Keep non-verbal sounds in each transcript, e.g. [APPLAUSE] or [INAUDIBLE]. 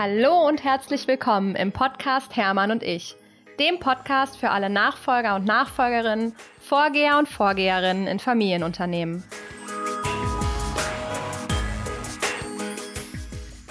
Hallo und herzlich willkommen im Podcast Hermann und ich, dem Podcast für alle Nachfolger und Nachfolgerinnen, Vorgeher und Vorgeherinnen in Familienunternehmen.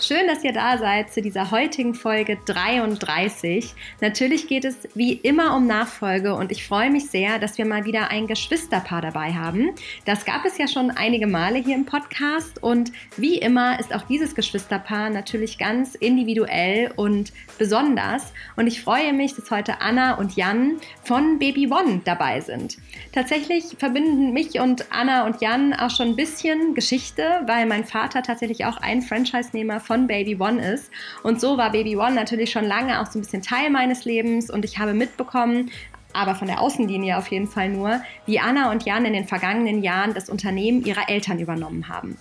Schön, dass ihr da seid zu dieser heutigen Folge 33. Natürlich geht es wie immer um Nachfolge und ich freue mich sehr, dass wir mal wieder ein Geschwisterpaar dabei haben. Das gab es ja schon einige Male hier im Podcast und wie immer ist auch dieses Geschwisterpaar natürlich ganz individuell und besonders. Und ich freue mich, dass heute Anna und Jan von Baby One dabei sind. Tatsächlich verbinden mich und Anna und Jan auch schon ein bisschen Geschichte, weil mein Vater tatsächlich auch ein Franchise-Nehmer von von Baby One ist. Und so war Baby One natürlich schon lange auch so ein bisschen Teil meines Lebens und ich habe mitbekommen, aber von der Außenlinie auf jeden Fall nur, wie Anna und Jan in den vergangenen Jahren das Unternehmen ihrer Eltern übernommen haben.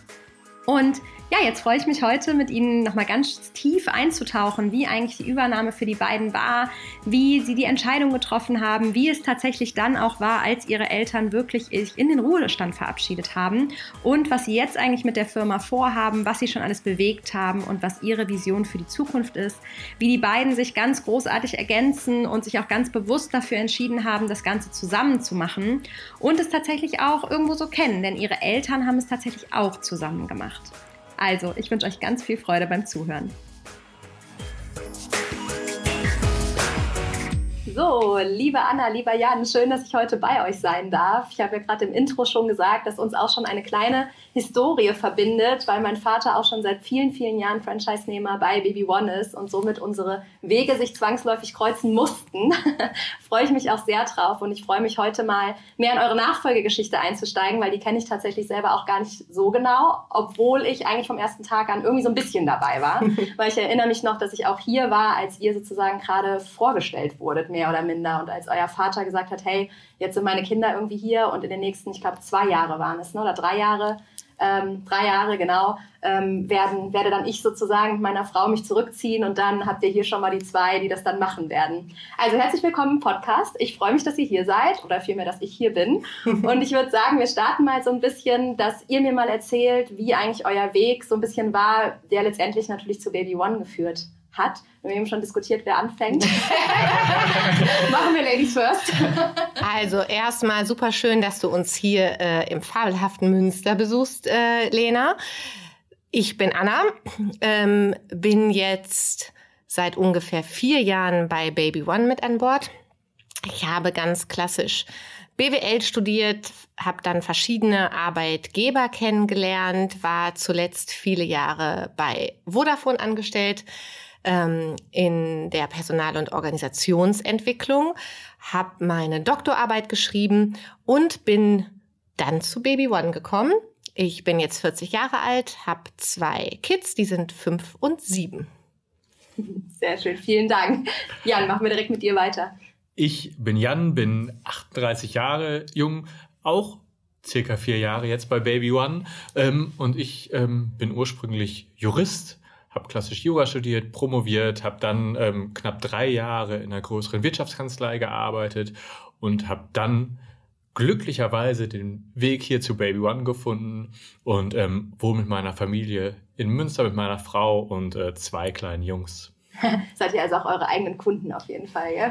Und ja, jetzt freue ich mich heute mit Ihnen nochmal ganz tief einzutauchen, wie eigentlich die Übernahme für die beiden war, wie sie die Entscheidung getroffen haben, wie es tatsächlich dann auch war, als ihre Eltern wirklich in den Ruhestand verabschiedet haben und was sie jetzt eigentlich mit der Firma vorhaben, was sie schon alles bewegt haben und was ihre Vision für die Zukunft ist, wie die beiden sich ganz großartig ergänzen und sich auch ganz bewusst dafür entschieden haben, das Ganze zusammen zu machen und es tatsächlich auch irgendwo so kennen, denn ihre Eltern haben es tatsächlich auch zusammen gemacht. Also, ich wünsche euch ganz viel Freude beim Zuhören. So, liebe Anna, lieber Jan, schön, dass ich heute bei euch sein darf. Ich habe ja gerade im Intro schon gesagt, dass uns auch schon eine kleine Historie verbindet, weil mein Vater auch schon seit vielen, vielen Jahren Franchise-Nehmer bei Baby One ist und somit unsere Wege sich zwangsläufig kreuzen mussten. [LAUGHS] freue ich mich auch sehr drauf und ich freue mich heute mal mehr in eure Nachfolgegeschichte einzusteigen, weil die kenne ich tatsächlich selber auch gar nicht so genau, obwohl ich eigentlich vom ersten Tag an irgendwie so ein bisschen dabei war, [LAUGHS] weil ich erinnere mich noch, dass ich auch hier war, als ihr sozusagen gerade vorgestellt wurdet, mehr oder minder und als euer Vater gesagt hat, hey, jetzt sind meine Kinder irgendwie hier und in den nächsten, ich glaube, zwei Jahre waren es, ne, oder drei Jahre, ähm, drei Jahre genau, ähm, werden, werde dann ich sozusagen mit meiner Frau mich zurückziehen und dann habt ihr hier schon mal die zwei, die das dann machen werden. Also herzlich willkommen im Podcast. Ich freue mich, dass ihr hier seid oder vielmehr, dass ich hier bin. [LAUGHS] Und ich würde sagen, wir starten mal so ein bisschen, dass ihr mir mal erzählt, wie eigentlich euer Weg so ein bisschen war, der letztendlich natürlich zu Baby One geführt hat. Wir haben eben schon diskutiert, wer anfängt. [LAUGHS] [LAUGHS] Machen wir Ladies first. also erstmal super schön, dass du uns hier äh, im fabelhaften Münster besuchst, äh, Lena. Ich bin Anna, ähm, bin jetzt seit ungefähr vier Jahren bei Baby One mit an Bord. Ich habe ganz klassisch BWL studiert, habe dann verschiedene Arbeitgeber kennengelernt, war zuletzt viele Jahre bei Vodafone angestellt, ähm, in der Personal- und Organisationsentwicklung, habe meine Doktorarbeit geschrieben und bin dann zu Baby One gekommen. Ich bin jetzt 40 Jahre alt, habe zwei Kids, die sind fünf und sieben. Sehr schön, vielen Dank. Jan, machen wir direkt mit dir weiter. Ich bin Jan, bin 38 Jahre jung, auch circa vier Jahre jetzt bei Baby One. Ähm, und ich ähm, bin ursprünglich Jurist, habe klassisch Yoga studiert, promoviert, habe dann ähm, knapp drei Jahre in einer größeren Wirtschaftskanzlei gearbeitet und habe dann glücklicherweise den Weg hier zu Baby One gefunden und ähm, wohne mit meiner Familie in Münster mit meiner Frau und äh, zwei kleinen Jungs. Seid ihr also auch eure eigenen Kunden auf jeden Fall, ja?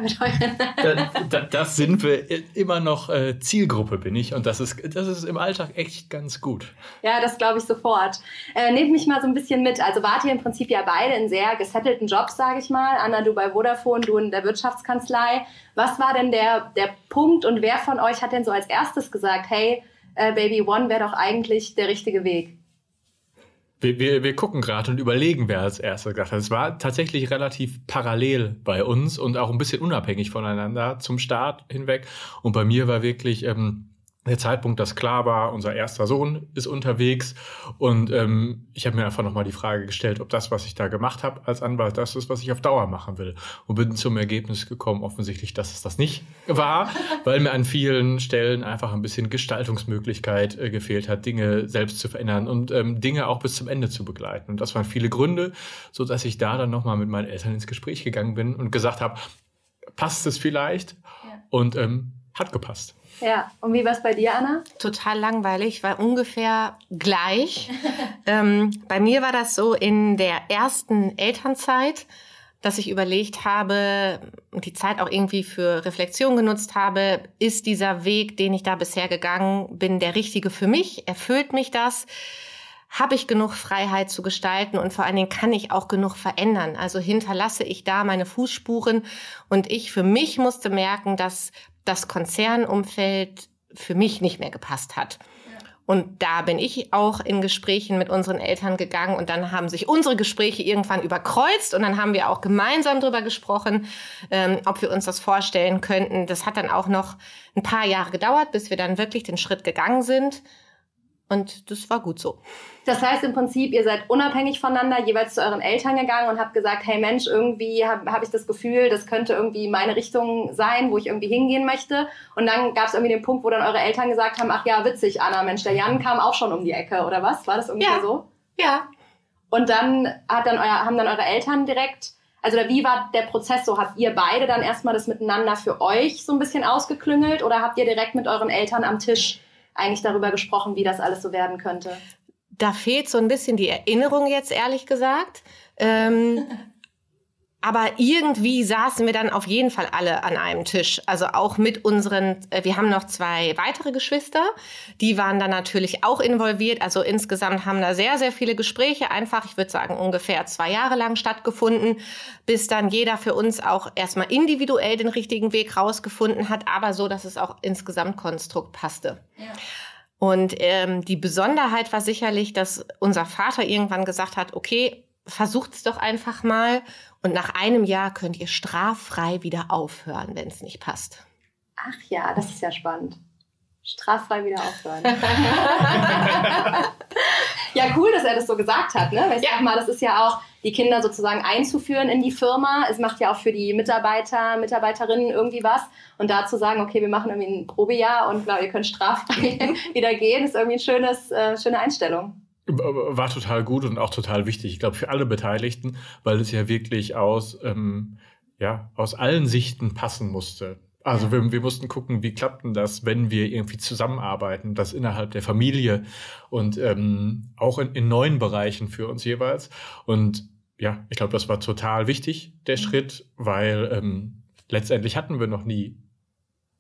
da, da, das sind wir immer noch äh, Zielgruppe, bin ich. Und das ist, das ist im Alltag echt ganz gut. Ja, das glaube ich sofort. Äh, nehmt mich mal so ein bisschen mit. Also wart ihr im Prinzip ja beide in sehr gesettelten Jobs, sage ich mal. Anna, du bei Vodafone, du in der Wirtschaftskanzlei. Was war denn der, der Punkt und wer von euch hat denn so als erstes gesagt, hey, äh, Baby One wäre doch eigentlich der richtige Weg? Wir, wir, wir gucken gerade und überlegen, wer als Erster gesagt hat. Es war tatsächlich relativ parallel bei uns und auch ein bisschen unabhängig voneinander zum Start hinweg. Und bei mir war wirklich ähm, der Zeitpunkt, dass klar war, unser erster Sohn ist unterwegs und ähm, ich habe mir einfach nochmal die Frage gestellt, ob das, was ich da gemacht habe als Anwalt, das ist, was ich auf Dauer machen will. Und bin zum Ergebnis gekommen, offensichtlich, dass es das nicht war, weil mir an vielen Stellen einfach ein bisschen Gestaltungsmöglichkeit äh, gefehlt hat, Dinge selbst zu verändern und ähm, Dinge auch bis zum Ende zu begleiten. Und das waren viele Gründe, so dass ich da dann nochmal mit meinen Eltern ins Gespräch gegangen bin und gesagt habe, passt es vielleicht? Ja. Und ähm, hat gepasst. Ja, und wie war es bei dir, Anna? Total langweilig, war ungefähr gleich. [LAUGHS] ähm, bei mir war das so in der ersten Elternzeit, dass ich überlegt habe die Zeit auch irgendwie für Reflexion genutzt habe, ist dieser Weg, den ich da bisher gegangen bin, der richtige für mich? Erfüllt mich das? Habe ich genug Freiheit zu gestalten und vor allen Dingen kann ich auch genug verändern? Also hinterlasse ich da meine Fußspuren und ich für mich musste merken, dass das Konzernumfeld für mich nicht mehr gepasst hat. Und da bin ich auch in Gesprächen mit unseren Eltern gegangen und dann haben sich unsere Gespräche irgendwann überkreuzt und dann haben wir auch gemeinsam darüber gesprochen, ähm, ob wir uns das vorstellen könnten. Das hat dann auch noch ein paar Jahre gedauert, bis wir dann wirklich den Schritt gegangen sind. Und das war gut so. Das heißt im Prinzip, ihr seid unabhängig voneinander jeweils zu euren Eltern gegangen und habt gesagt, hey Mensch, irgendwie habe hab ich das Gefühl, das könnte irgendwie meine Richtung sein, wo ich irgendwie hingehen möchte. Und dann gab es irgendwie den Punkt, wo dann eure Eltern gesagt haben, ach ja, witzig, Anna, Mensch, der Jan kam auch schon um die Ecke, oder was? War das ungefähr ja. so? Ja. Und dann, hat dann euer, haben dann eure Eltern direkt, also wie war der Prozess so? Habt ihr beide dann erstmal das miteinander für euch so ein bisschen ausgeklüngelt oder habt ihr direkt mit euren Eltern am Tisch eigentlich darüber gesprochen, wie das alles so werden könnte? Da fehlt so ein bisschen die Erinnerung jetzt, ehrlich gesagt. Ähm, [LAUGHS] aber irgendwie saßen wir dann auf jeden Fall alle an einem Tisch. Also auch mit unseren, äh, wir haben noch zwei weitere Geschwister, die waren dann natürlich auch involviert. Also insgesamt haben da sehr, sehr viele Gespräche einfach, ich würde sagen, ungefähr zwei Jahre lang stattgefunden, bis dann jeder für uns auch erstmal individuell den richtigen Weg rausgefunden hat, aber so, dass es auch ins Gesamtkonstrukt passte. Ja. Und ähm, die Besonderheit war sicherlich, dass unser Vater irgendwann gesagt hat, okay, versucht's doch einfach mal und nach einem Jahr könnt ihr straffrei wieder aufhören, wenn es nicht passt. Ach ja, das ist ja spannend. Straffrei wieder aufhören. [LAUGHS] ja, cool, dass er das so gesagt hat. Ne? Weil ich ja. sag mal, das ist ja auch, die Kinder sozusagen einzuführen in die Firma. Es macht ja auch für die Mitarbeiter, Mitarbeiterinnen irgendwie was. Und da zu sagen, okay, wir machen irgendwie ein Probejahr und glaub, ihr könnt straffrei [LAUGHS] wieder gehen, ist irgendwie eine schönes, äh, schöne Einstellung. War total gut und auch total wichtig, ich glaube, für alle Beteiligten, weil es ja wirklich aus, ähm, ja, aus allen Sichten passen musste. Also ja. wir, wir mussten gucken, wie klappt denn das, wenn wir irgendwie zusammenarbeiten, das innerhalb der Familie und ähm, auch in, in neuen Bereichen für uns jeweils. Und ja, ich glaube, das war total wichtig, der mhm. Schritt, weil ähm, letztendlich hatten wir noch nie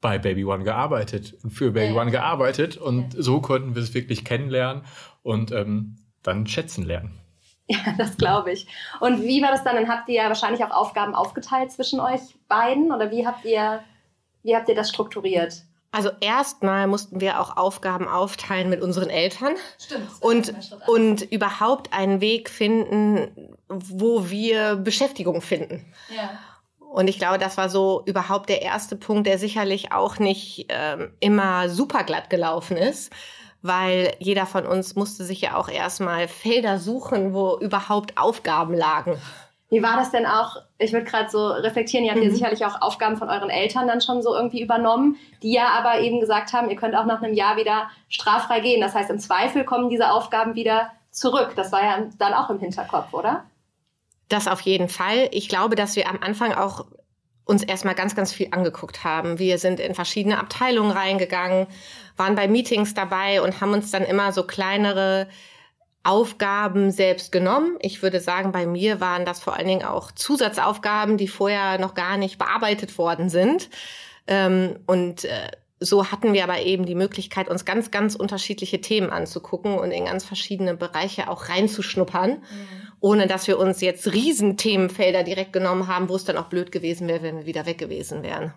bei Baby One gearbeitet und für Baby ja. One gearbeitet und ja. so konnten wir es wirklich kennenlernen und ähm, dann schätzen lernen. [LAUGHS] Ja, das glaube ich. Und wie war das dann? Dann habt ihr ja wahrscheinlich auch Aufgaben aufgeteilt zwischen euch beiden oder wie habt ihr, wie habt ihr das strukturiert? Also erstmal mussten wir auch Aufgaben aufteilen mit unseren Eltern Stimmt, und, und überhaupt einen Weg finden, wo wir Beschäftigung finden. Ja. Und ich glaube, das war so überhaupt der erste Punkt, der sicherlich auch nicht ähm, immer super glatt gelaufen ist, weil jeder von uns musste sich ja auch erstmal Felder suchen, wo überhaupt Aufgaben lagen. Wie war das denn auch? Ich würde gerade so reflektieren, ihr habt mhm. ja sicherlich auch Aufgaben von euren Eltern dann schon so irgendwie übernommen, die ja aber eben gesagt haben, ihr könnt auch nach einem Jahr wieder straffrei gehen. Das heißt, im Zweifel kommen diese Aufgaben wieder zurück. Das war ja dann auch im Hinterkopf, oder? Das auf jeden Fall. Ich glaube, dass wir am Anfang auch uns erstmal ganz, ganz viel angeguckt haben. Wir sind in verschiedene Abteilungen reingegangen, waren bei Meetings dabei und haben uns dann immer so kleinere Aufgaben selbst genommen. Ich würde sagen, bei mir waren das vor allen Dingen auch Zusatzaufgaben, die vorher noch gar nicht bearbeitet worden sind. Ähm, und äh, so hatten wir aber eben die Möglichkeit, uns ganz, ganz unterschiedliche Themen anzugucken und in ganz verschiedene Bereiche auch reinzuschnuppern, mhm. Ohne dass wir uns jetzt Riesenthemenfelder direkt genommen haben, wo es dann auch blöd gewesen wäre, wenn wir wieder weg gewesen wären.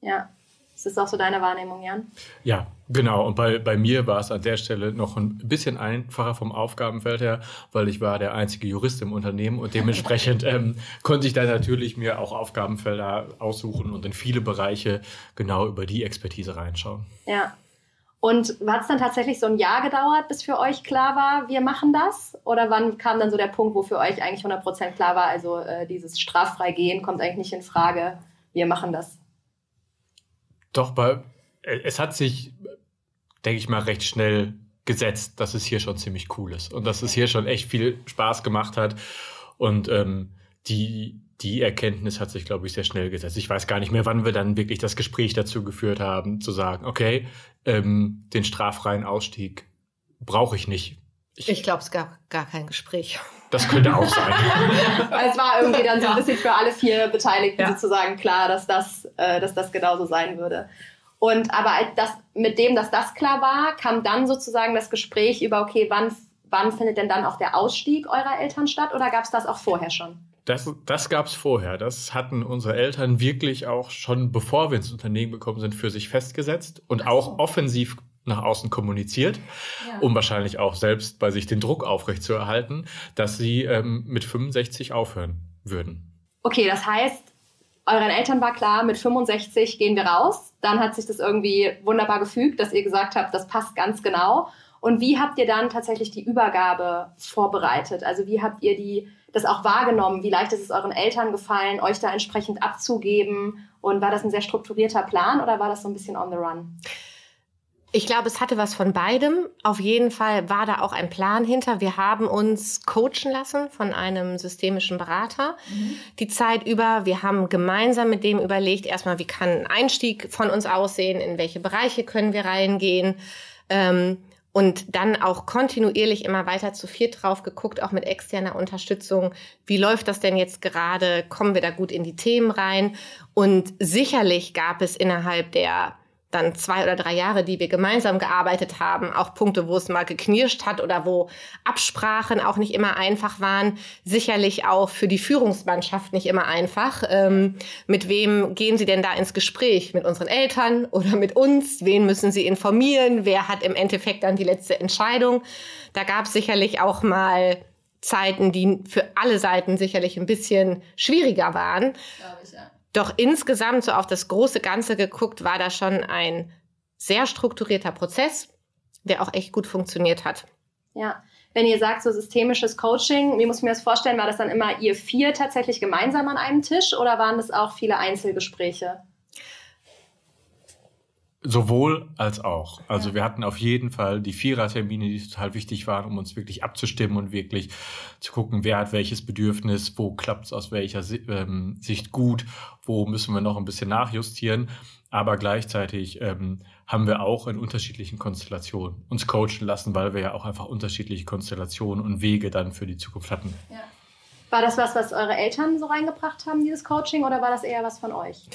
Ja, ist das auch so deine Wahrnehmung, Jan? Ja, genau. Und bei, bei mir war es an der Stelle noch ein bisschen einfacher vom Aufgabenfeld her, weil ich war der einzige Jurist im Unternehmen und dementsprechend [LAUGHS] ähm, konnte ich dann natürlich mir auch Aufgabenfelder aussuchen und in viele Bereiche genau über die Expertise reinschauen. Ja. Und hat es dann tatsächlich so ein Jahr gedauert, bis für euch klar war, wir machen das? Oder wann kam dann so der Punkt, wo für euch eigentlich 100% klar war, also äh, dieses straffrei gehen kommt eigentlich nicht in Frage, wir machen das? Doch, bei, äh, es hat sich, denke ich mal, recht schnell gesetzt, dass es hier schon ziemlich cool ist und dass es hier schon echt viel Spaß gemacht hat. Und ähm, die, die Erkenntnis hat sich, glaube ich, sehr schnell gesetzt. Ich weiß gar nicht mehr, wann wir dann wirklich das Gespräch dazu geführt haben, zu sagen, okay, ähm, den straffreien Ausstieg brauche ich nicht. Ich, ich glaube, es gab gar kein Gespräch. Das könnte auch sein. [LAUGHS] es war irgendwie dann so ein bisschen für alle vier Beteiligten ja. sozusagen klar, dass das, äh, dass das genauso sein würde. Und aber das, mit dem, dass das klar war, kam dann sozusagen das Gespräch über, okay, wann, wann findet denn dann auch der Ausstieg eurer Eltern statt oder gab es das auch vorher schon? Das, das gab es vorher. Das hatten unsere Eltern wirklich auch schon, bevor wir ins Unternehmen gekommen sind, für sich festgesetzt und so. auch offensiv nach außen kommuniziert, ja. um wahrscheinlich auch selbst bei sich den Druck aufrechtzuerhalten, dass sie ähm, mit 65 aufhören würden. Okay, das heißt, euren Eltern war klar, mit 65 gehen wir raus. Dann hat sich das irgendwie wunderbar gefügt, dass ihr gesagt habt, das passt ganz genau. Und wie habt ihr dann tatsächlich die Übergabe vorbereitet? Also wie habt ihr die, das auch wahrgenommen? Wie leicht ist es euren Eltern gefallen, euch da entsprechend abzugeben? Und war das ein sehr strukturierter Plan oder war das so ein bisschen on the run? Ich glaube, es hatte was von beidem. Auf jeden Fall war da auch ein Plan hinter. Wir haben uns coachen lassen von einem systemischen Berater mhm. die Zeit über. Wir haben gemeinsam mit dem überlegt, erstmal, wie kann ein Einstieg von uns aussehen, in welche Bereiche können wir reingehen. Ähm, und dann auch kontinuierlich immer weiter zu viert drauf geguckt, auch mit externer Unterstützung. Wie läuft das denn jetzt gerade? Kommen wir da gut in die Themen rein? Und sicherlich gab es innerhalb der dann zwei oder drei Jahre, die wir gemeinsam gearbeitet haben, auch Punkte, wo es mal geknirscht hat oder wo Absprachen auch nicht immer einfach waren, sicherlich auch für die Führungsmannschaft nicht immer einfach. Ähm, mit wem gehen Sie denn da ins Gespräch? Mit unseren Eltern oder mit uns? Wen müssen Sie informieren? Wer hat im Endeffekt dann die letzte Entscheidung? Da gab es sicherlich auch mal Zeiten, die für alle Seiten sicherlich ein bisschen schwieriger waren. Glaube ich, ja. Doch insgesamt so auf das große Ganze geguckt, war da schon ein sehr strukturierter Prozess, der auch echt gut funktioniert hat. Ja, wenn ihr sagt, so systemisches Coaching, wie muss ich mir das vorstellen? War das dann immer ihr vier tatsächlich gemeinsam an einem Tisch oder waren das auch viele Einzelgespräche? Sowohl als auch. Also ja. wir hatten auf jeden Fall die Vierertermine, die total wichtig waren, um uns wirklich abzustimmen und wirklich zu gucken, wer hat welches Bedürfnis, wo klappt es aus welcher ähm, Sicht gut, wo müssen wir noch ein bisschen nachjustieren. Aber gleichzeitig ähm, haben wir auch in unterschiedlichen Konstellationen uns coachen lassen, weil wir ja auch einfach unterschiedliche Konstellationen und Wege dann für die Zukunft hatten. Ja. War das was, was eure Eltern so reingebracht haben, dieses Coaching, oder war das eher was von euch?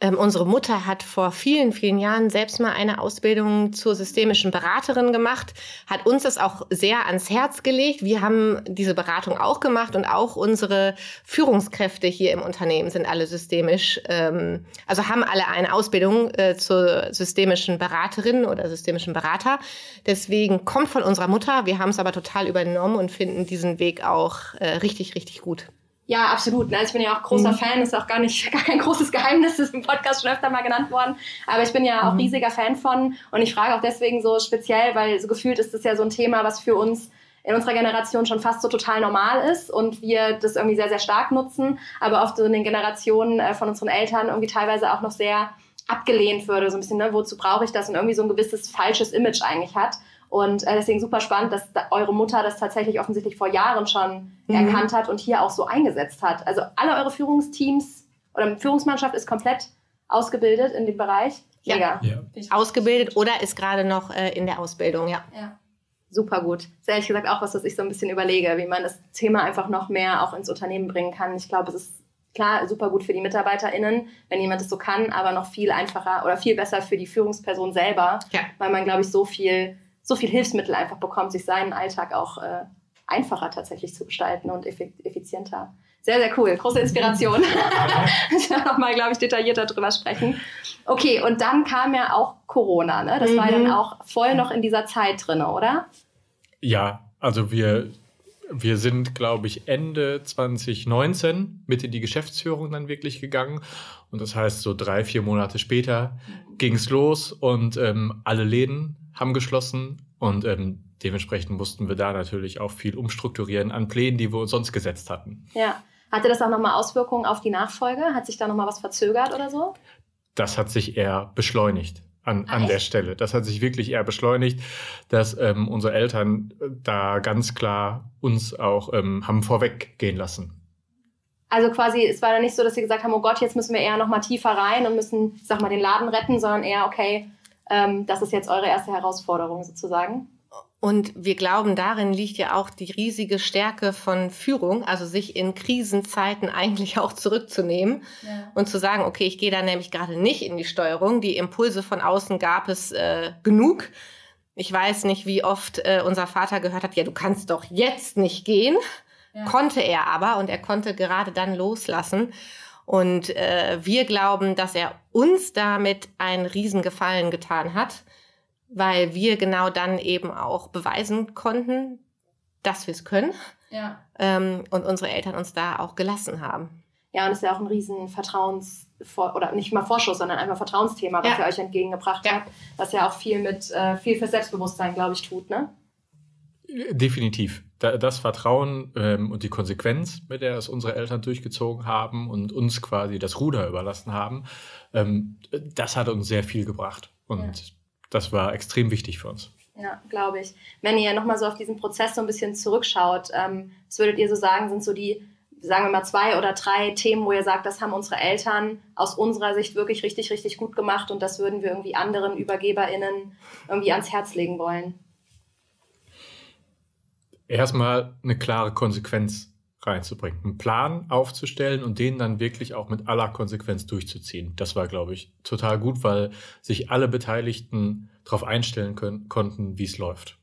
Ähm, unsere Mutter hat vor vielen, vielen Jahren selbst mal eine Ausbildung zur systemischen Beraterin gemacht, hat uns das auch sehr ans Herz gelegt. Wir haben diese Beratung auch gemacht und auch unsere Führungskräfte hier im Unternehmen sind alle systemisch, ähm, also haben alle eine Ausbildung äh, zur systemischen Beraterin oder systemischen Berater. Deswegen kommt von unserer Mutter. Wir haben es aber total übernommen und finden diesen Weg auch äh, richtig, richtig gut. Ja, absolut. Also ich bin ja auch großer mhm. Fan, ist auch gar nicht [LAUGHS] gar kein großes Geheimnis, ist im Podcast schon öfter mal genannt worden. Aber ich bin ja auch mhm. riesiger Fan von und ich frage auch deswegen so speziell, weil so gefühlt ist das ja so ein Thema, was für uns in unserer Generation schon fast so total normal ist und wir das irgendwie sehr, sehr stark nutzen, aber oft so in den Generationen äh, von unseren Eltern irgendwie teilweise auch noch sehr abgelehnt würde, so ein bisschen, ne, wozu brauche ich das und irgendwie so ein gewisses falsches Image eigentlich hat. Und äh, deswegen super spannend, dass da eure Mutter das tatsächlich offensichtlich vor Jahren schon mhm. erkannt hat und hier auch so eingesetzt hat. Also alle eure Führungsteams oder Führungsmannschaft ist komplett ausgebildet in dem Bereich. Ja, ja. ausgebildet oder ist gerade noch äh, in der Ausbildung, ja. ja. Super gut. Das ist ehrlich gesagt auch was, was ich so ein bisschen überlege, wie man das Thema einfach noch mehr auch ins Unternehmen bringen kann. Ich glaube, es ist klar super gut für die MitarbeiterInnen, wenn jemand es so kann, aber noch viel einfacher oder viel besser für die Führungsperson selber, ja. weil man, glaube ich, so viel so viel Hilfsmittel einfach bekommt, sich seinen Alltag auch äh, einfacher tatsächlich zu gestalten und effizienter. Sehr, sehr cool. Große Inspiration. [LAUGHS] ich werde nochmal, glaube ich, detaillierter drüber sprechen. Okay, und dann kam ja auch Corona, ne? Das mhm. war dann mhm. auch voll noch in dieser Zeit drin, oder? Ja, also wir, wir sind, glaube ich, Ende 2019 mit in die Geschäftsführung dann wirklich gegangen. Und das heißt, so drei, vier Monate später ging es los und ähm, alle Läden haben geschlossen und ähm, dementsprechend mussten wir da natürlich auch viel umstrukturieren an Plänen, die wir uns sonst gesetzt hatten. Ja. Hatte das auch nochmal Auswirkungen auf die Nachfolge? Hat sich da nochmal was verzögert oder so? Das hat sich eher beschleunigt an, an der Stelle. Das hat sich wirklich eher beschleunigt, dass ähm, unsere Eltern da ganz klar uns auch ähm, haben vorweggehen lassen. Also quasi, es war dann nicht so, dass sie gesagt haben, oh Gott, jetzt müssen wir eher noch mal tiefer rein und müssen, ich sag mal, den Laden retten, sondern eher, okay, ähm, das ist jetzt eure erste Herausforderung sozusagen. Und wir glauben, darin liegt ja auch die riesige Stärke von Führung, also sich in Krisenzeiten eigentlich auch zurückzunehmen ja. und zu sagen, okay, ich gehe da nämlich gerade nicht in die Steuerung. Die Impulse von außen gab es äh, genug. Ich weiß nicht, wie oft äh, unser Vater gehört hat, ja, du kannst doch jetzt nicht gehen. Ja. Konnte er aber und er konnte gerade dann loslassen. Und äh, wir glauben, dass er uns damit einen Riesengefallen getan hat weil wir genau dann eben auch beweisen konnten, dass wir es können. Ja. Ähm, und unsere Eltern uns da auch gelassen haben. Ja, und das ist ja auch ein riesen Vertrauens- oder nicht mal Vorschuss, sondern einfach Vertrauensthema, was ja. ihr euch entgegengebracht ja. habt, was ja auch viel mit äh, viel für Selbstbewusstsein, glaube ich, tut, ne? Definitiv. Das Vertrauen ähm, und die Konsequenz, mit der es unsere Eltern durchgezogen haben und uns quasi das Ruder überlassen haben, ähm, das hat uns sehr viel gebracht. Und ja das war extrem wichtig für uns. Ja, glaube ich. Wenn ihr nochmal so auf diesen Prozess so ein bisschen zurückschaut, ähm, was würdet ihr so sagen, sind so die, sagen wir mal, zwei oder drei Themen, wo ihr sagt, das haben unsere Eltern aus unserer Sicht wirklich richtig, richtig gut gemacht und das würden wir irgendwie anderen ÜbergeberInnen irgendwie ans Herz legen wollen? Erstmal eine klare Konsequenz reinzubringen, einen Plan aufzustellen und den dann wirklich auch mit aller Konsequenz durchzuziehen. Das war, glaube ich, total gut, weil sich alle Beteiligten darauf einstellen können, konnten, wie es läuft.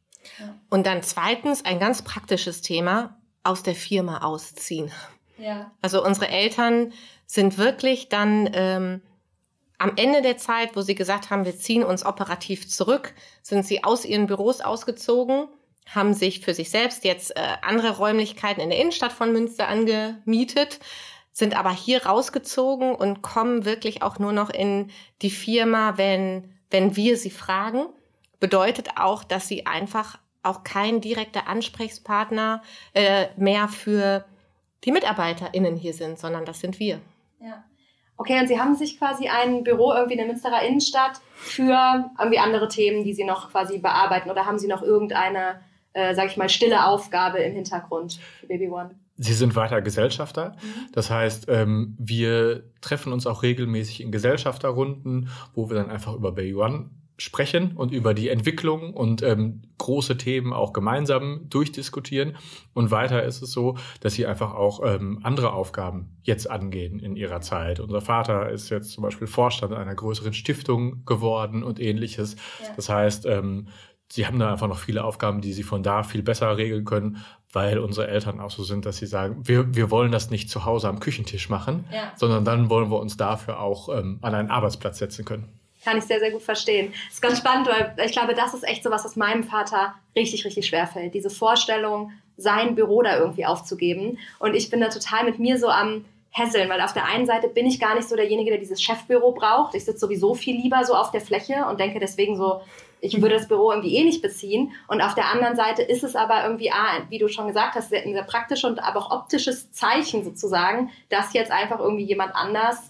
Und dann zweitens ein ganz praktisches Thema, aus der Firma ausziehen. Ja. Also unsere Eltern sind wirklich dann ähm, am Ende der Zeit, wo sie gesagt haben, wir ziehen uns operativ zurück, sind sie aus ihren Büros ausgezogen haben sich für sich selbst jetzt äh, andere Räumlichkeiten in der Innenstadt von Münster angemietet, sind aber hier rausgezogen und kommen wirklich auch nur noch in die Firma, wenn, wenn wir sie fragen. Bedeutet auch, dass sie einfach auch kein direkter Ansprechpartner äh, mehr für die MitarbeiterInnen hier sind, sondern das sind wir. Ja. Okay, und Sie haben sich quasi ein Büro irgendwie in der Münsterer Innenstadt für irgendwie andere Themen, die Sie noch quasi bearbeiten oder haben Sie noch irgendeine äh, sage ich mal, stille Aufgabe im Hintergrund für Baby One. Sie sind weiter Gesellschafter. Mhm. Das heißt, ähm, wir treffen uns auch regelmäßig in Gesellschafterrunden, wo wir dann einfach über Baby One sprechen und über die Entwicklung und ähm, große Themen auch gemeinsam durchdiskutieren. Und weiter ist es so, dass sie einfach auch ähm, andere Aufgaben jetzt angehen in ihrer Zeit. Unser Vater ist jetzt zum Beispiel Vorstand einer größeren Stiftung geworden und ähnliches. Ja. Das heißt, ähm, sie haben da einfach noch viele Aufgaben, die sie von da viel besser regeln können, weil unsere Eltern auch so sind, dass sie sagen, wir, wir wollen das nicht zu Hause am Küchentisch machen, ja. sondern dann wollen wir uns dafür auch ähm, an einen Arbeitsplatz setzen können. Kann ich sehr, sehr gut verstehen. Das ist ganz spannend, weil ich glaube, das ist echt so was, was meinem Vater richtig, richtig schwer fällt. Diese Vorstellung, sein Büro da irgendwie aufzugeben. Und ich bin da total mit mir so am Hässeln, weil auf der einen Seite bin ich gar nicht so derjenige, der dieses Chefbüro braucht. Ich sitze sowieso viel lieber so auf der Fläche und denke deswegen so, ich würde das Büro irgendwie eh nicht beziehen. Und auf der anderen Seite ist es aber irgendwie, ah, wie du schon gesagt hast, ein sehr praktisches und aber auch optisches Zeichen sozusagen, dass jetzt einfach irgendwie jemand anders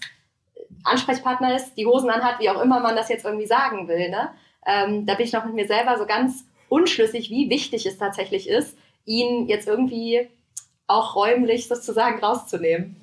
Ansprechpartner ist, die Hosen anhat, wie auch immer man das jetzt irgendwie sagen will. Ne? Ähm, da bin ich noch mit mir selber so ganz unschlüssig, wie wichtig es tatsächlich ist, ihn jetzt irgendwie auch räumlich sozusagen rauszunehmen.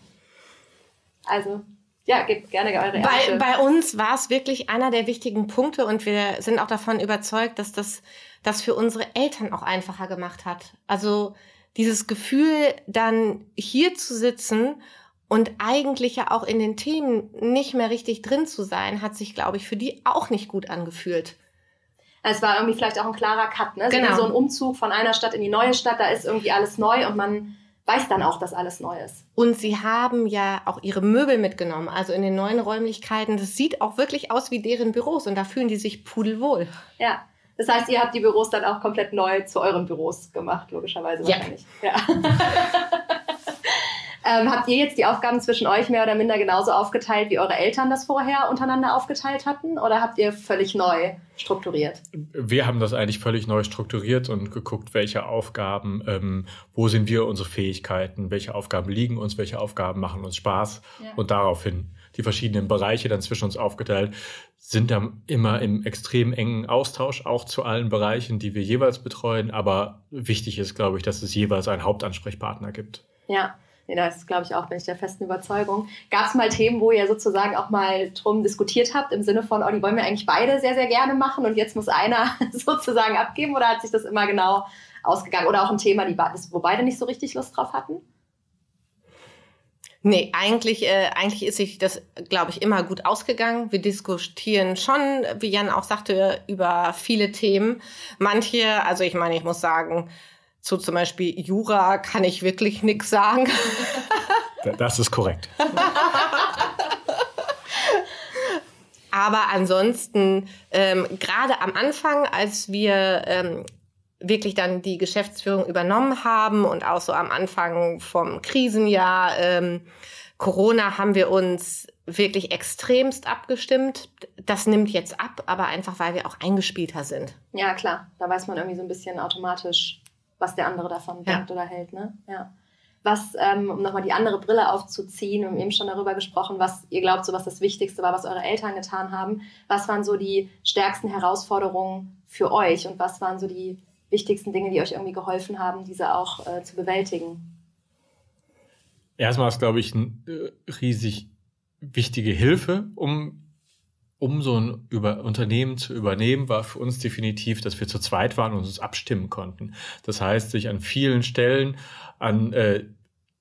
Also ja, gebt gerne eure bei, bei uns war es wirklich einer der wichtigen Punkte und wir sind auch davon überzeugt, dass das das für unsere Eltern auch einfacher gemacht hat. Also dieses Gefühl, dann hier zu sitzen und eigentlich ja auch in den Themen nicht mehr richtig drin zu sein, hat sich, glaube ich, für die auch nicht gut angefühlt. Es war irgendwie vielleicht auch ein klarer Cut, ne? Genau. So ein Umzug von einer Stadt in die neue Stadt, da ist irgendwie alles neu und man weiß dann auch, dass alles neu ist. Und sie haben ja auch ihre Möbel mitgenommen, also in den neuen Räumlichkeiten. Das sieht auch wirklich aus wie deren Büros und da fühlen die sich pudelwohl. Ja. Das heißt, ihr habt die Büros dann auch komplett neu zu euren Büros gemacht, logischerweise ja. wahrscheinlich. Ja. [LAUGHS] Ähm, habt ihr jetzt die Aufgaben zwischen euch mehr oder minder genauso aufgeteilt, wie eure Eltern das vorher untereinander aufgeteilt hatten? Oder habt ihr völlig neu strukturiert? Wir haben das eigentlich völlig neu strukturiert und geguckt, welche Aufgaben, ähm, wo sind wir unsere Fähigkeiten, welche Aufgaben liegen uns, welche Aufgaben machen uns Spaß ja. und daraufhin die verschiedenen Bereiche dann zwischen uns aufgeteilt, sind dann immer im extrem engen Austausch, auch zu allen Bereichen, die wir jeweils betreuen. Aber wichtig ist, glaube ich, dass es jeweils einen Hauptansprechpartner gibt. Ja, Nee, das glaube ich, auch, bin ich der festen Überzeugung. Gab es mal Themen, wo ihr sozusagen auch mal drum diskutiert habt, im Sinne von, oh, die wollen wir eigentlich beide sehr, sehr gerne machen und jetzt muss einer [LAUGHS] sozusagen abgeben oder hat sich das immer genau ausgegangen? Oder auch ein Thema, die, wo beide nicht so richtig Lust drauf hatten? Nee, eigentlich, äh, eigentlich ist sich das, glaube ich, immer gut ausgegangen. Wir diskutieren schon, wie Jan auch sagte, über viele Themen. Manche, also ich meine, ich muss sagen, zu zum Beispiel Jura kann ich wirklich nichts sagen. [LAUGHS] Das ist korrekt. [LAUGHS] Aber ansonsten, ähm, gerade am Anfang, als wir ähm, wirklich dann die Geschäftsführung übernommen haben und auch so am Anfang vom Krisenjahr ähm, Corona haben wir uns wirklich extremst abgestimmt. Das nimmt jetzt ab, aber einfach weil wir auch eingespielter sind. Ja, klar. Da weiß man irgendwie so ein bisschen automatisch, was der andere davon ja. denkt oder hält. Ne? Ja. Was, ähm, um nochmal die andere Brille aufzuziehen, wir haben eben schon darüber gesprochen, was ihr glaubt, so was das Wichtigste war, was eure Eltern getan haben. Was waren so die stärksten Herausforderungen für euch und was waren so die wichtigsten Dinge, die euch irgendwie geholfen haben, diese auch äh, zu bewältigen? Erstmal ist, glaube ich, eine äh, riesig wichtige Hilfe, um, um so ein über Unternehmen zu übernehmen, war für uns definitiv, dass wir zu zweit waren und uns abstimmen konnten. Das heißt, sich an vielen Stellen an äh,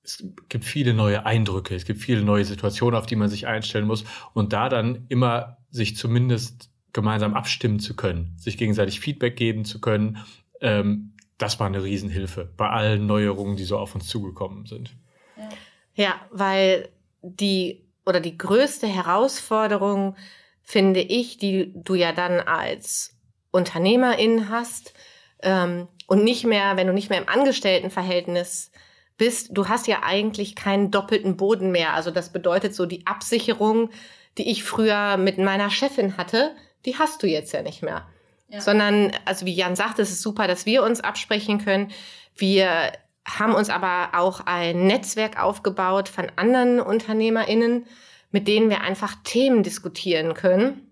es gibt viele neue Eindrücke, es gibt viele neue Situationen, auf die man sich einstellen muss und da dann immer sich zumindest gemeinsam abstimmen zu können, sich gegenseitig Feedback geben zu können, ähm, das war eine Riesenhilfe bei allen Neuerungen, die so auf uns zugekommen sind. Ja, ja weil die oder die größte Herausforderung finde ich, die du ja dann als Unternehmerin hast ähm, und nicht mehr, wenn du nicht mehr im Angestelltenverhältnis bist, du hast ja eigentlich keinen doppelten Boden mehr. Also das bedeutet so die Absicherung, die ich früher mit meiner Chefin hatte, die hast du jetzt ja nicht mehr. Ja. Sondern, also wie Jan sagt, es ist super, dass wir uns absprechen können. Wir haben uns aber auch ein Netzwerk aufgebaut von anderen UnternehmerInnen, mit denen wir einfach Themen diskutieren können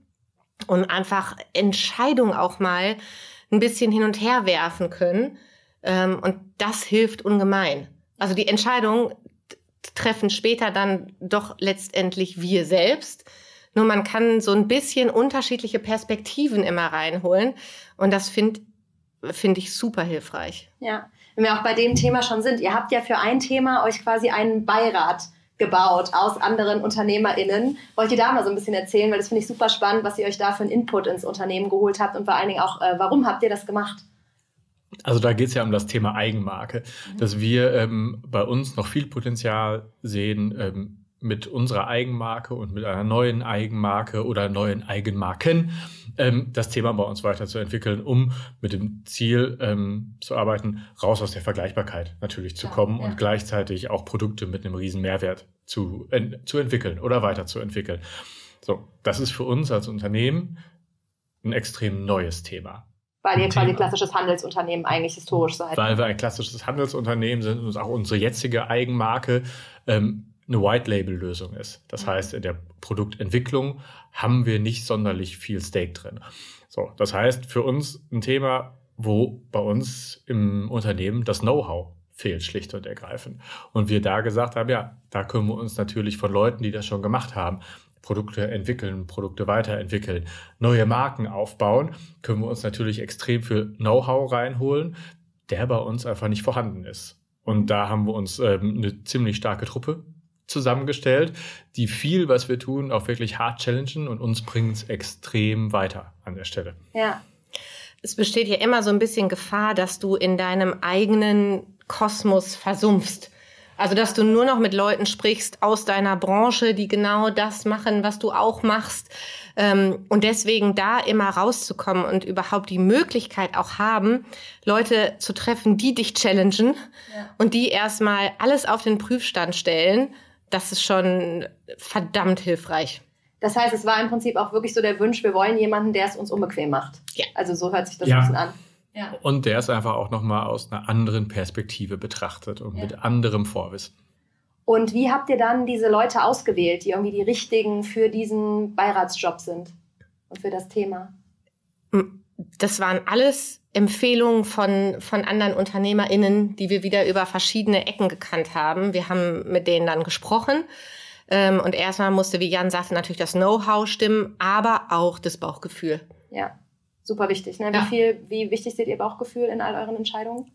und einfach Entscheidungen auch mal ein bisschen hin und her werfen können. Ähm, und das hilft ungemein. Also die Entscheidung treffen später dann doch letztendlich wir selbst. Nur man kann so ein bisschen unterschiedliche Perspektiven immer reinholen. Und das finde finde ich super hilfreich. Ja, wenn wir auch bei dem Thema schon sind, ihr habt ja für ein Thema euch quasi einen Beirat gebaut aus anderen UnternehmerInnen. Wollt ihr da mal so ein bisschen erzählen, weil das finde ich super spannend, was ihr euch da für einen Input ins Unternehmen geholt habt und vor allen Dingen auch, äh, warum habt ihr das gemacht? Also da geht es ja um das Thema Eigenmarke, mhm. dass wir ähm, bei uns noch viel Potenzial sehen, ähm, mit unserer Eigenmarke und mit einer neuen Eigenmarke oder neuen Eigenmarken ähm, das Thema bei uns weiterzuentwickeln, um mit dem Ziel ähm, zu arbeiten, raus aus der Vergleichbarkeit natürlich zu ja, kommen ja. und gleichzeitig auch Produkte mit einem riesen Mehrwert zu, en zu entwickeln oder weiterzuentwickeln. So, das ist für uns als Unternehmen ein extrem neues Thema. Weil ihr quasi klassisches Handelsunternehmen eigentlich historisch seid. Weil wir ein klassisches Handelsunternehmen sind und auch unsere jetzige Eigenmarke ähm, eine White-Label-Lösung ist. Das mhm. heißt, in der Produktentwicklung haben wir nicht sonderlich viel Stake drin. So, das heißt, für uns ein Thema, wo bei uns im Unternehmen das Know-how fehlt, schlicht und ergreifend. Und wir da gesagt haben, ja, da können wir uns natürlich von Leuten, die das schon gemacht haben, Produkte entwickeln, Produkte weiterentwickeln, neue Marken aufbauen, können wir uns natürlich extrem viel Know-how reinholen, der bei uns einfach nicht vorhanden ist. Und da haben wir uns ähm, eine ziemlich starke Truppe zusammengestellt, die viel, was wir tun, auch wirklich hart challengen und uns bringen es extrem weiter an der Stelle. Ja. Es besteht ja immer so ein bisschen Gefahr, dass du in deinem eigenen Kosmos versumpfst. Also, dass du nur noch mit Leuten sprichst aus deiner Branche, die genau das machen, was du auch machst. Ähm, und deswegen da immer rauszukommen und überhaupt die Möglichkeit auch haben, Leute zu treffen, die dich challengen ja. und die erstmal alles auf den Prüfstand stellen das ist schon verdammt hilfreich. Das heißt, es war im Prinzip auch wirklich so der Wunsch, wir wollen jemanden, der es uns unbequem macht. Ja. Also so hört sich das ja. ein bisschen an. Ja. Und der es einfach auch nochmal aus einer anderen Perspektive betrachtet und ja. mit anderem Vorwissen. Und wie habt ihr dann diese Leute ausgewählt, die irgendwie die richtigen für diesen Beiratsjob sind und für das Thema? Das waren alles Empfehlungen von, von anderen UnternehmerInnen, die wir wieder über verschiedene Ecken gekannt haben. Wir haben mit denen dann gesprochen. Ähm, und erstmal musste, wie Jan sagte, natürlich das Know-how stimmen, aber auch das Bauchgefühl. Ja, super wichtig. Ne? Wie, ja. viel, wie wichtig seht ihr Bauchgefühl in all euren Entscheidungen?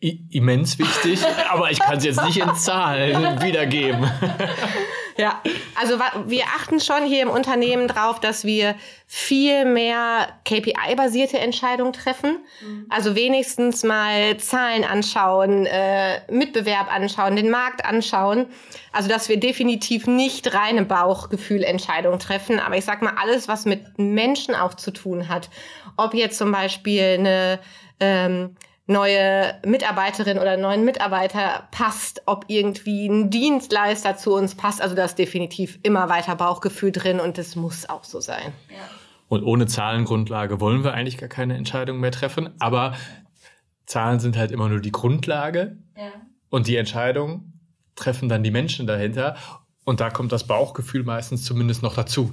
immens wichtig, [LAUGHS] aber ich kann es jetzt nicht in Zahlen [LAUGHS] wiedergeben. Ja, also wir achten schon hier im Unternehmen drauf, dass wir viel mehr KPI-basierte Entscheidungen treffen. Mhm. Also wenigstens mal Zahlen anschauen, äh, Mitbewerb anschauen, den Markt anschauen. Also dass wir definitiv nicht reine Bauchgefühlentscheidungen treffen. Aber ich sag mal, alles, was mit Menschen auch zu tun hat. Ob jetzt zum Beispiel eine ähm, neue Mitarbeiterin oder neuen Mitarbeiter passt, ob irgendwie ein Dienstleister zu uns passt. Also da ist definitiv immer weiter Bauchgefühl drin und das muss auch so sein. Ja. Und ohne Zahlengrundlage wollen wir eigentlich gar keine Entscheidung mehr treffen. Aber Zahlen sind halt immer nur die Grundlage. Ja. Und die Entscheidung treffen dann die Menschen dahinter. Und da kommt das Bauchgefühl meistens zumindest noch dazu.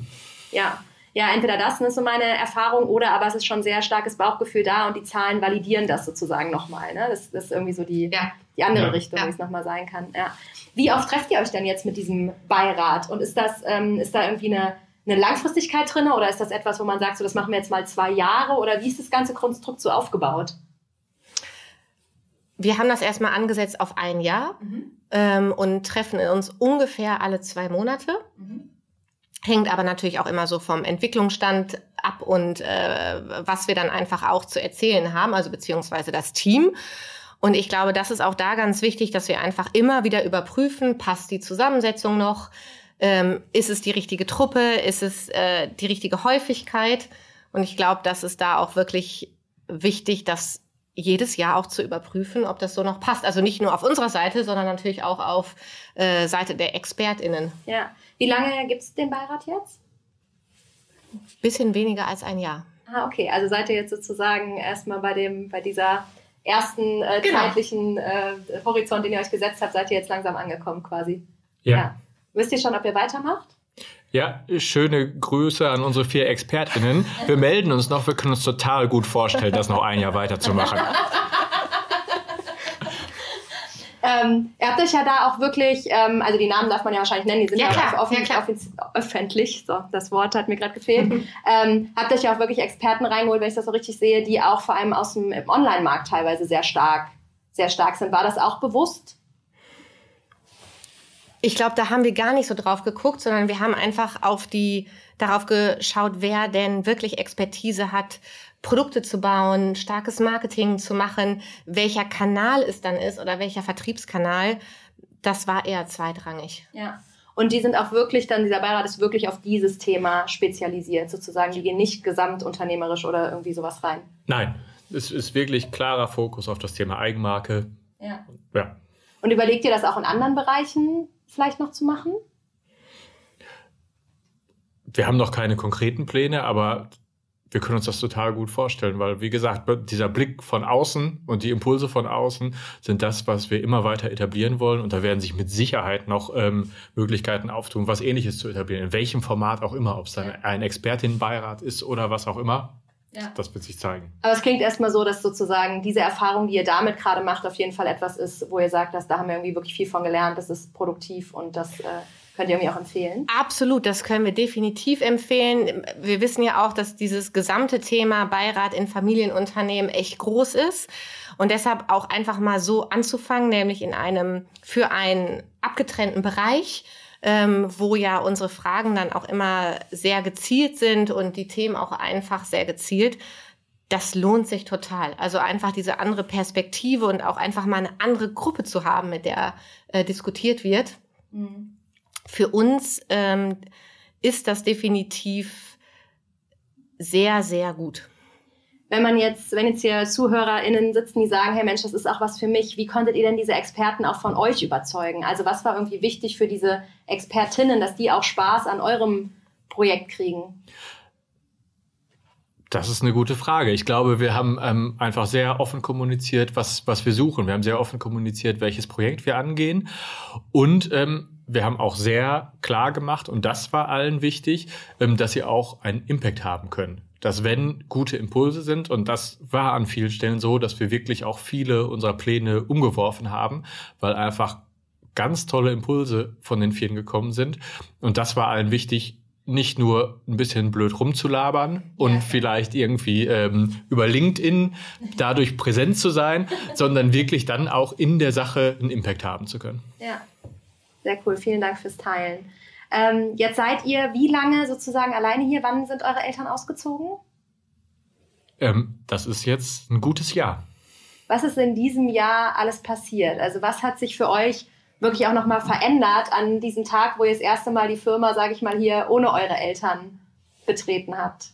Ja, ja, entweder das ist so meine Erfahrung oder aber es ist schon sehr starkes Bauchgefühl da und die Zahlen validieren das sozusagen nochmal. Ne? Das, das ist irgendwie so die, ja. die andere ja. Richtung, ja. wie es nochmal sein kann. Ja. Wie oft trefft ihr euch denn jetzt mit diesem Beirat? Und ist das, ähm, ist da irgendwie eine, eine Langfristigkeit drin oder ist das etwas, wo man sagt, so das machen wir jetzt mal zwei Jahre oder wie ist das ganze Konstrukt so aufgebaut? Wir haben das erstmal angesetzt auf ein Jahr mhm. ähm, und treffen uns ungefähr alle zwei Monate. Mhm hängt aber natürlich auch immer so vom Entwicklungsstand ab und äh, was wir dann einfach auch zu erzählen haben, also beziehungsweise das Team. Und ich glaube, das ist auch da ganz wichtig, dass wir einfach immer wieder überprüfen, passt die Zusammensetzung noch, ähm, ist es die richtige Truppe, ist es äh, die richtige Häufigkeit. Und ich glaube, das ist da auch wirklich wichtig, das jedes Jahr auch zu überprüfen, ob das so noch passt. Also nicht nur auf unserer Seite, sondern natürlich auch auf äh, Seite der ExpertInnen. Ja, wie lange gibt es den Beirat jetzt? Bisschen weniger als ein Jahr. Ah, okay. Also seid ihr jetzt sozusagen erstmal bei dem, bei dieser ersten äh, genau. zeitlichen äh, Horizont, den ihr euch gesetzt habt, seid ihr jetzt langsam angekommen quasi. Ja. ja. Wisst ihr schon, ob ihr weitermacht? Ja, schöne Grüße an unsere vier ExpertInnen. Wir melden uns noch, wir können uns total gut vorstellen, das noch ein Jahr weiterzumachen. [LAUGHS] Ähm, ihr habt euch ja da auch wirklich, ähm, also die Namen darf man ja wahrscheinlich nennen, die sind ja, ja auch offen, ja, öffentlich, so, das Wort hat mir gerade gefehlt. Mhm. Ähm, habt euch ja auch wirklich Experten reingeholt, wenn ich das so richtig sehe, die auch vor allem aus dem Online-Markt teilweise sehr stark, sehr stark sind. War das auch bewusst? Ich glaube, da haben wir gar nicht so drauf geguckt, sondern wir haben einfach auf die, darauf geschaut, wer denn wirklich Expertise hat, Produkte zu bauen, starkes Marketing zu machen, welcher Kanal es dann ist oder welcher Vertriebskanal, das war eher zweitrangig. Ja. Und die sind auch wirklich dann, dieser Beirat ist wirklich auf dieses Thema spezialisiert, sozusagen. Die gehen nicht gesamtunternehmerisch oder irgendwie sowas rein. Nein, es ist wirklich klarer Fokus auf das Thema Eigenmarke. Ja. ja. Und überlegt ihr das auch in anderen Bereichen vielleicht noch zu machen? Wir haben noch keine konkreten Pläne, aber wir können uns das total gut vorstellen, weil, wie gesagt, dieser Blick von außen und die Impulse von außen sind das, was wir immer weiter etablieren wollen. Und da werden sich mit Sicherheit noch ähm, Möglichkeiten auftun, was Ähnliches zu etablieren, in welchem Format auch immer, ob es dann ein Expertinnenbeirat ist oder was auch immer. Ja. Das wird sich zeigen. Aber es klingt erstmal so, dass sozusagen diese Erfahrung, die ihr damit gerade macht, auf jeden Fall etwas ist, wo ihr sagt, dass da haben wir irgendwie wirklich viel von gelernt, das ist produktiv und das äh, Könnt ihr irgendwie auch empfehlen? Absolut, das können wir definitiv empfehlen. Wir wissen ja auch, dass dieses gesamte Thema Beirat in Familienunternehmen echt groß ist. Und deshalb auch einfach mal so anzufangen, nämlich in einem für einen abgetrennten Bereich, ähm, wo ja unsere Fragen dann auch immer sehr gezielt sind und die Themen auch einfach sehr gezielt. Das lohnt sich total. Also einfach diese andere Perspektive und auch einfach mal eine andere Gruppe zu haben, mit der äh, diskutiert wird. Mhm für uns ähm, ist das definitiv sehr, sehr gut. Wenn man jetzt, wenn jetzt hier ZuhörerInnen sitzen, die sagen, hey Mensch, das ist auch was für mich, wie konntet ihr denn diese Experten auch von euch überzeugen? Also was war irgendwie wichtig für diese Expertinnen, dass die auch Spaß an eurem Projekt kriegen? Das ist eine gute Frage. Ich glaube, wir haben ähm, einfach sehr offen kommuniziert, was, was wir suchen. Wir haben sehr offen kommuniziert, welches Projekt wir angehen. Und ähm, wir haben auch sehr klar gemacht, und das war allen wichtig, ähm, dass sie auch einen Impact haben können. dass wenn gute Impulse sind, und das war an vielen Stellen so, dass wir wirklich auch viele unserer Pläne umgeworfen haben, weil einfach ganz tolle Impulse von den Vieren gekommen sind. Und das war allen wichtig, nicht nur ein bisschen blöd rumzulabern und ja. vielleicht irgendwie ähm, über LinkedIn dadurch präsent zu sein, [LAUGHS] sondern wirklich dann auch in der Sache einen Impact haben zu können. Ja, sehr cool. Vielen Dank fürs Teilen. Ähm, jetzt seid ihr wie lange sozusagen alleine hier? Wann sind eure Eltern ausgezogen? Ähm, das ist jetzt ein gutes Jahr. Was ist in diesem Jahr alles passiert? Also was hat sich für euch wirklich auch nochmal verändert an diesem Tag, wo ihr das erste Mal die Firma, sage ich mal, hier ohne eure Eltern betreten habt?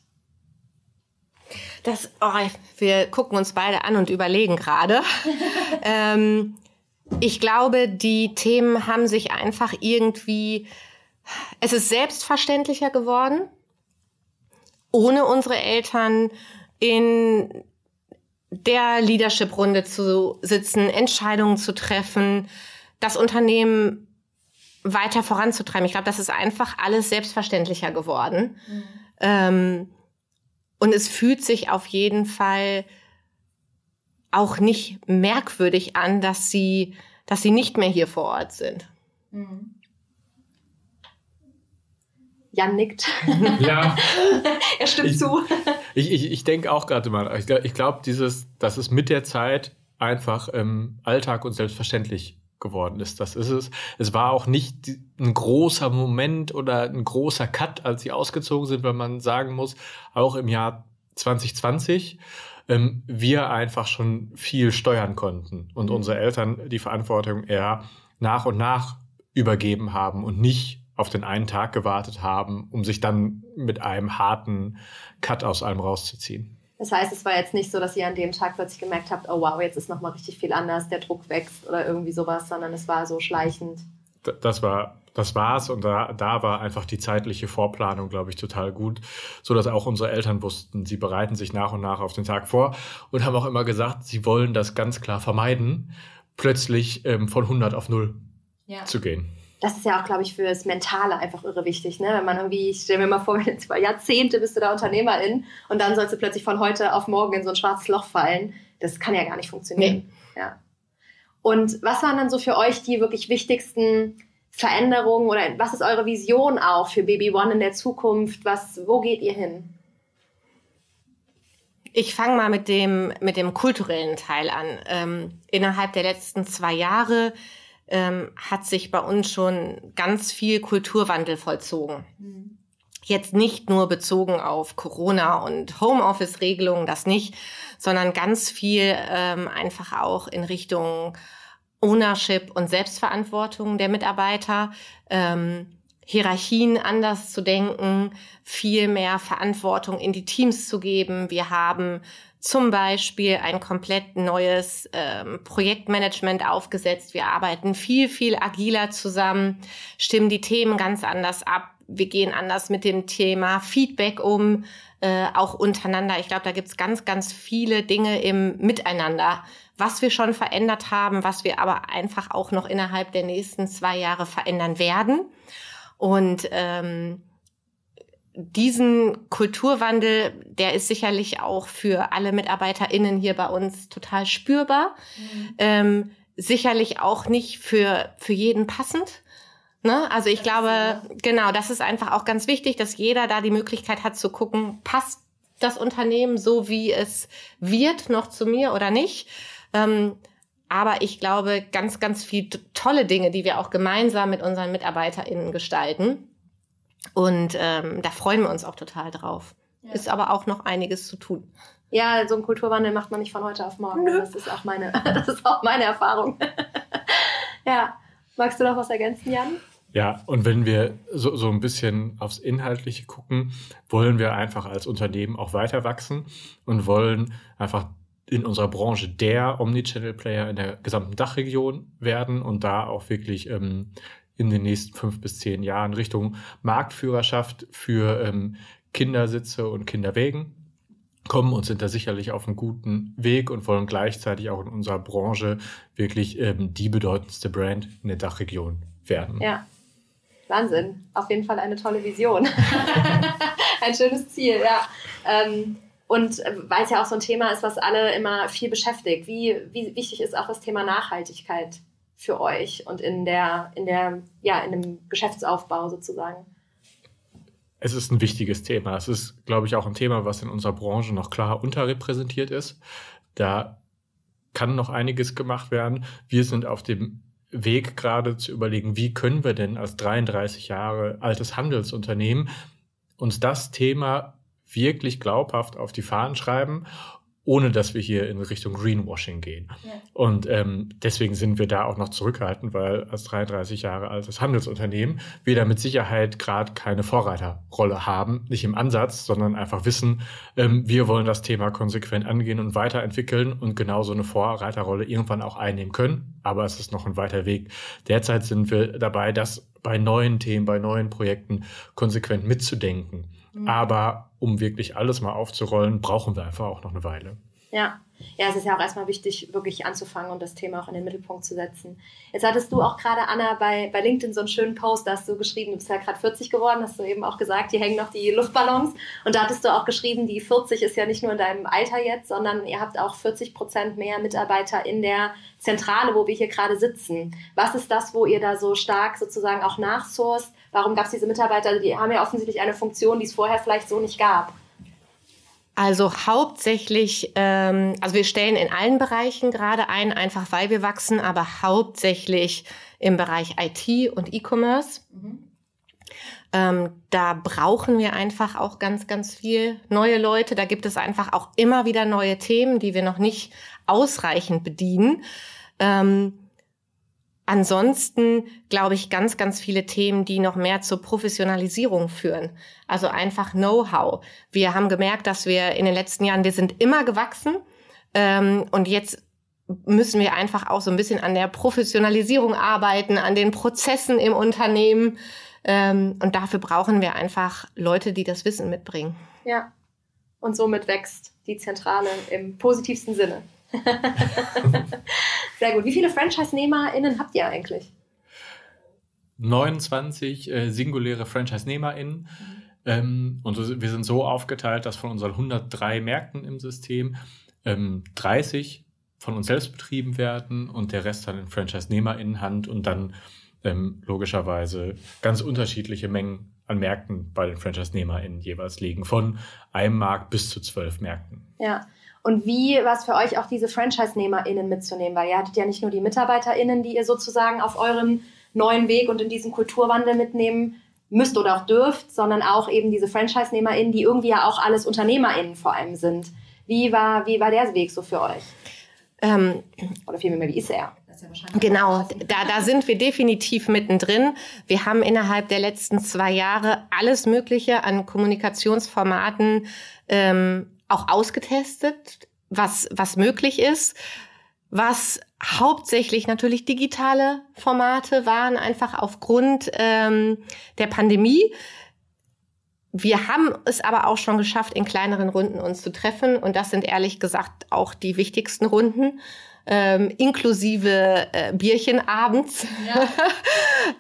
Das, oh, wir gucken uns beide an und überlegen gerade. [LAUGHS] ähm, ich glaube, die Themen haben sich einfach irgendwie, es ist selbstverständlicher geworden, ohne unsere Eltern in der Leadership-Runde zu sitzen, Entscheidungen zu treffen, das Unternehmen weiter voranzutreiben. Ich glaube, das ist einfach alles selbstverständlicher geworden. Mhm. Ähm, und es fühlt sich auf jeden Fall auch nicht merkwürdig an, dass sie, dass sie nicht mehr hier vor Ort sind. Mhm. Jan nickt. [LAUGHS] Ja. [LAUGHS] er stimmt ich, zu. [LAUGHS] Ich, ich, ich denke auch gerade mal, ich, ich glaube, dieses, dass es mit der Zeit einfach ähm, Alltag und selbstverständlich geworden ist. Das ist es. Es war auch nicht ein großer Moment oder ein großer Cut, als sie ausgezogen sind, weil man sagen muss, auch im Jahr 2020 ähm, wir einfach schon viel steuern konnten und mhm. unsere Eltern die Verantwortung eher nach und nach übergeben haben und nicht auf den einen Tag gewartet haben, um sich dann mit einem harten Cut aus allem rauszuziehen. Das heißt, es war jetzt nicht so, dass ihr an dem Tag plötzlich gemerkt habt, oh wow, jetzt ist nochmal richtig viel anders, der Druck wächst oder irgendwie sowas, sondern es war so schleichend. Das war das war's und da, da war einfach die zeitliche Vorplanung, glaube ich, total gut, so dass auch unsere Eltern wussten, sie bereiten sich nach und nach auf den Tag vor und haben auch immer gesagt, sie wollen das ganz klar vermeiden, plötzlich ähm, von 100 auf 0 ja. zu gehen das ist ja auch, glaube ich, für das Mentale einfach irre wichtig. Ne? Wenn man irgendwie, ich stelle mir mal vor, [LAUGHS] zwei Jahrzehnte bist du da Unternehmerin und dann sollst du plötzlich von heute auf morgen in so ein schwarzes Loch fallen. Das kann ja gar nicht funktionieren. Nee. Ja. Und was waren dann so für euch die wirklich wichtigsten Veränderungen oder was ist eure Vision auch für Baby One in der Zukunft? Was, wo geht ihr hin? Ich fange mal mit dem, mit dem kulturellen Teil an. Ähm, innerhalb der letzten zwei Jahre ähm, hat sich bei uns schon ganz viel Kulturwandel vollzogen. Mhm. Jetzt nicht nur bezogen auf Corona und Homeoffice-Regelungen, das nicht, sondern ganz viel ähm, einfach auch in Richtung Ownership und Selbstverantwortung der Mitarbeiter. Ähm, Hierarchien anders zu denken, viel mehr Verantwortung in die Teams zu geben. Wir haben zum Beispiel ein komplett neues ähm, Projektmanagement aufgesetzt. Wir arbeiten viel, viel agiler zusammen, stimmen die Themen ganz anders ab. Wir gehen anders mit dem Thema Feedback um, äh, auch untereinander. Ich glaube, da gibt's ganz, ganz viele Dinge im Miteinander, was wir schon verändert haben, was wir aber einfach auch noch innerhalb der nächsten zwei Jahre verändern werden. Und ähm, diesen Kulturwandel, der ist sicherlich auch für alle MitarbeiterInnen hier bei uns total spürbar. Mhm. Ähm, sicherlich auch nicht für, für jeden passend. Ne? Also ich glaube, genau, das ist einfach auch ganz wichtig, dass jeder da die Möglichkeit hat zu gucken, passt das Unternehmen so, wie es wird, noch zu mir oder nicht. Ähm, aber ich glaube, ganz, ganz viele tolle Dinge, die wir auch gemeinsam mit unseren MitarbeiterInnen gestalten. Und ähm, da freuen wir uns auch total drauf. Ja. Ist aber auch noch einiges zu tun. Ja, so einen Kulturwandel macht man nicht von heute auf morgen. Nö. Das ist auch meine, [LAUGHS] das ist auch meine Erfahrung. [LAUGHS] ja. Magst du noch was ergänzen, Jan? Ja, und wenn wir so, so ein bisschen aufs Inhaltliche gucken, wollen wir einfach als Unternehmen auch weiter wachsen und wollen einfach in unserer Branche der Omnichannel-Player in der gesamten Dachregion werden und da auch wirklich ähm, in den nächsten fünf bis zehn Jahren Richtung Marktführerschaft für ähm, Kindersitze und Kinderwägen kommen und sind da sicherlich auf einem guten Weg und wollen gleichzeitig auch in unserer Branche wirklich ähm, die bedeutendste Brand in der Dachregion werden. Ja. Wahnsinn. Auf jeden Fall eine tolle Vision. [LAUGHS] ein schönes Ziel, ja. Ähm, und äh, weil es ja auch so ein Thema ist, was alle immer viel beschäftigt. Wie, wie wichtig ist auch das Thema Nachhaltigkeit für euch und in der, in der, ja, in dem Geschäftsaufbau sozusagen? Es ist ein wichtiges Thema. Es ist, glaube ich, auch ein Thema, was in unserer Branche noch klar unterrepräsentiert ist. Da kann noch einiges gemacht werden. Wir sind auf dem Weg gerade zu überlegen, wie können wir denn als 33 Jahre altes Handelsunternehmen uns das Thema wirklich glaubhaft auf die Fahnen schreiben ohne dass wir hier in Richtung Greenwashing gehen. Ja. Und ähm, deswegen sind wir da auch noch zurückhaltend, weil als 33 Jahre altes Handelsunternehmen wir da mit Sicherheit gerade keine Vorreiterrolle haben, nicht im Ansatz, sondern einfach wissen, ähm, wir wollen das Thema konsequent angehen und weiterentwickeln und genau so eine Vorreiterrolle irgendwann auch einnehmen können. Aber es ist noch ein weiter Weg. Derzeit sind wir dabei, das bei neuen Themen, bei neuen Projekten konsequent mitzudenken. Mhm. Aber um wirklich alles mal aufzurollen, brauchen wir einfach auch noch eine Weile. Ja. Ja, es ist ja auch erstmal wichtig, wirklich anzufangen und das Thema auch in den Mittelpunkt zu setzen. Jetzt hattest du auch gerade, Anna, bei, bei LinkedIn so einen schönen Post, da hast du geschrieben, du bist ja gerade 40 geworden, hast du eben auch gesagt, hier hängen noch die Luftballons. Und da hattest du auch geschrieben, die 40 ist ja nicht nur in deinem Alter jetzt, sondern ihr habt auch 40 Prozent mehr Mitarbeiter in der Zentrale, wo wir hier gerade sitzen. Was ist das, wo ihr da so stark sozusagen auch nachsourced? Warum gab es diese Mitarbeiter? Die haben ja offensichtlich eine Funktion, die es vorher vielleicht so nicht gab. Also hauptsächlich, ähm, also wir stellen in allen Bereichen gerade ein, einfach weil wir wachsen, aber hauptsächlich im Bereich IT und E-Commerce. Mhm. Ähm, da brauchen wir einfach auch ganz, ganz viel neue Leute. Da gibt es einfach auch immer wieder neue Themen, die wir noch nicht ausreichend bedienen. Ähm, Ansonsten glaube ich ganz, ganz viele Themen, die noch mehr zur Professionalisierung führen. Also einfach Know-how. Wir haben gemerkt, dass wir in den letzten Jahren, wir sind immer gewachsen ähm, und jetzt müssen wir einfach auch so ein bisschen an der Professionalisierung arbeiten, an den Prozessen im Unternehmen. Ähm, und dafür brauchen wir einfach Leute, die das Wissen mitbringen. Ja. Und somit wächst die Zentrale im positivsten Sinne. [LAUGHS] Sehr gut. Wie viele Franchise-NehmerInnen habt ihr eigentlich? 29 äh, singuläre Franchise-NehmerInnen. Mhm. Ähm, und wir sind so aufgeteilt, dass von unseren 103 Märkten im System ähm, 30 von uns selbst betrieben werden und der Rest dann in Franchise-NehmerInnen-Hand und dann ähm, logischerweise ganz unterschiedliche Mengen an Märkten bei den Franchise-NehmerInnen jeweils liegen, von einem Markt bis zu zwölf Märkten. Ja, und wie war es für euch auch diese Franchise-NehmerInnen mitzunehmen? Weil ihr hattet ja nicht nur die MitarbeiterInnen, die ihr sozusagen auf eurem neuen Weg und in diesem Kulturwandel mitnehmen müsst oder auch dürft, sondern auch eben diese Franchise-NehmerInnen, die irgendwie ja auch alles UnternehmerInnen vor allem sind. Wie war, wie war der Weg so für euch? Ähm, oder vielmehr, wie ist er? genau, da, da sind wir definitiv mittendrin. Wir haben innerhalb der letzten zwei Jahre alles Mögliche an Kommunikationsformaten ähm, auch ausgetestet, was, was möglich ist, was hauptsächlich natürlich digitale Formate waren, einfach aufgrund ähm, der Pandemie. Wir haben es aber auch schon geschafft, in kleineren Runden uns zu treffen. Und das sind ehrlich gesagt auch die wichtigsten Runden ähm, inklusive äh, Bierchen abends. Ja.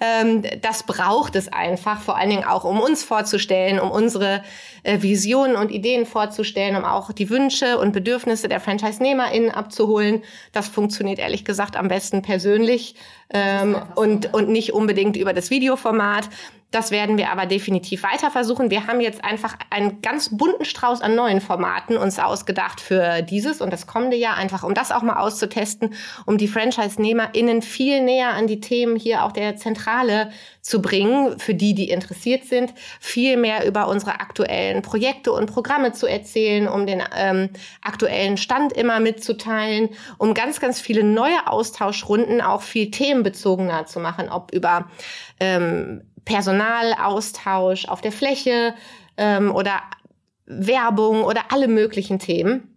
[LAUGHS] ähm, das braucht es einfach, vor allen Dingen auch, um uns vorzustellen, um unsere äh, Visionen und Ideen vorzustellen, um auch die Wünsche und Bedürfnisse der Franchise-NehmerInnen abzuholen. Das funktioniert ehrlich gesagt am besten persönlich ähm, und, und nicht unbedingt über das Videoformat. Das werden wir aber definitiv weiter versuchen. Wir haben jetzt einfach einen ganz bunten Strauß an neuen Formaten uns ausgedacht für dieses und das kommende Jahr, einfach um das auch mal auszutesten, um die Franchise-NehmerInnen viel näher an die Themen hier auch der Zentrale zu bringen, für die, die interessiert sind, viel mehr über unsere aktuellen Projekte und Programme zu erzählen, um den ähm, aktuellen Stand immer mitzuteilen, um ganz, ganz viele neue Austauschrunden auch viel themenbezogener zu machen, ob über ähm, Personalaustausch auf der Fläche ähm, oder Werbung oder alle möglichen Themen.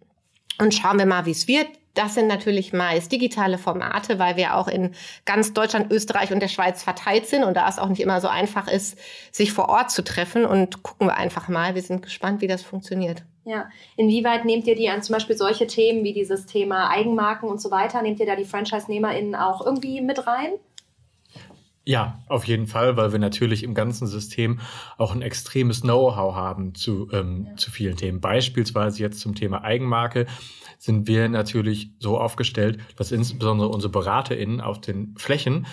Und schauen wir mal, wie es wird. Das sind natürlich meist digitale Formate, weil wir auch in ganz Deutschland, Österreich und der Schweiz verteilt sind und da es auch nicht immer so einfach ist, sich vor Ort zu treffen. Und gucken wir einfach mal. Wir sind gespannt, wie das funktioniert. Ja, inwieweit nehmt ihr die an zum Beispiel solche Themen wie dieses Thema Eigenmarken und so weiter? Nehmt ihr da die Franchise-NehmerInnen auch irgendwie mit rein? Ja, auf jeden Fall, weil wir natürlich im ganzen System auch ein extremes Know-how haben zu, ähm, ja. zu vielen Themen. Beispielsweise jetzt zum Thema Eigenmarke sind wir natürlich so aufgestellt, dass insbesondere unsere BeraterInnen auf den Flächen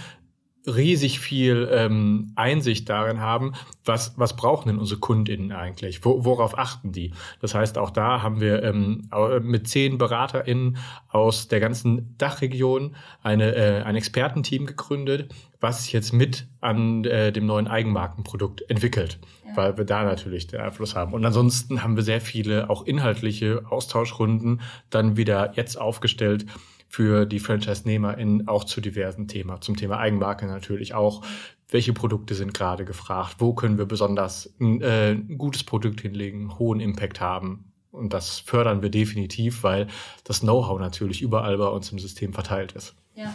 riesig viel ähm, Einsicht darin haben, was, was brauchen denn unsere KundInnen eigentlich? Wo, worauf achten die? Das heißt, auch da haben wir ähm, mit zehn BeraterInnen aus der ganzen Dachregion eine, äh, ein Expertenteam gegründet, was sich jetzt mit an äh, dem neuen Eigenmarkenprodukt entwickelt, ja. weil wir da natürlich den Einfluss haben. Und ansonsten haben wir sehr viele auch inhaltliche Austauschrunden dann wieder jetzt aufgestellt, für die Franchise-NehmerInnen auch zu diversen Themen. Zum Thema Eigenmarke natürlich auch. Welche Produkte sind gerade gefragt? Wo können wir besonders ein, äh, ein gutes Produkt hinlegen, hohen Impact haben? Und das fördern wir definitiv, weil das Know-how natürlich überall bei uns im System verteilt ist. Ja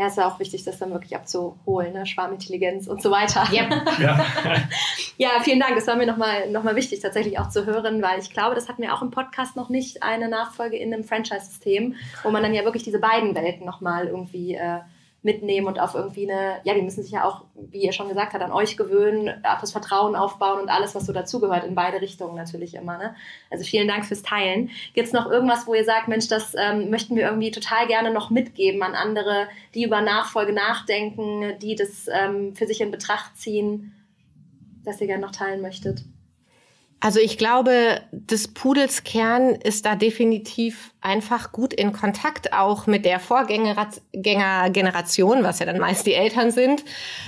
ja, ist ja auch wichtig, das dann wirklich abzuholen, ne? Schwarmintelligenz und so weiter. Yep. Ja. [LAUGHS] ja, vielen Dank. Das war mir nochmal noch mal wichtig, tatsächlich auch zu hören, weil ich glaube, das hatten wir auch im Podcast noch nicht, eine Nachfolge in einem Franchise-System, wo man dann ja wirklich diese beiden Welten nochmal irgendwie äh, mitnehmen und auf irgendwie eine, ja, die müssen sich ja auch, wie ihr schon gesagt habt, an euch gewöhnen, auch das Vertrauen aufbauen und alles, was so dazugehört, in beide Richtungen natürlich immer. Ne? Also vielen Dank fürs Teilen. Gibt es noch irgendwas, wo ihr sagt, Mensch, das ähm, möchten wir irgendwie total gerne noch mitgeben an andere, die über Nachfolge nachdenken, die das ähm, für sich in Betracht ziehen, das ihr gerne noch teilen möchtet? Also ich glaube, des Pudels Kern ist da definitiv einfach gut in Kontakt auch mit der Vorgängergeneration, was ja dann meist die Eltern sind,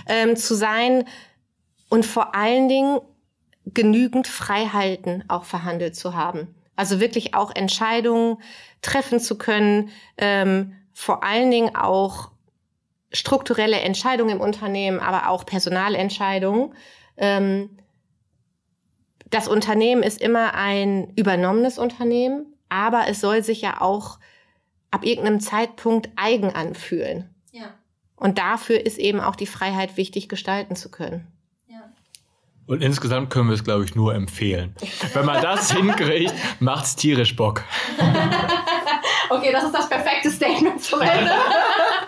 ähm, zu sein und vor allen Dingen genügend Freiheiten auch verhandelt zu haben. Also wirklich auch Entscheidungen treffen zu können, ähm, vor allen Dingen auch strukturelle Entscheidungen im Unternehmen, aber auch Personalentscheidungen. Ähm, das Unternehmen ist immer ein übernommenes Unternehmen, aber es soll sich ja auch ab irgendeinem Zeitpunkt eigen anfühlen. Ja. Und dafür ist eben auch die Freiheit wichtig, gestalten zu können. Und insgesamt können wir es, glaube ich, nur empfehlen. Wenn man das [LAUGHS] hinkriegt, macht es tierisch Bock. [LAUGHS] okay, das ist das perfekte Statement zum Ende.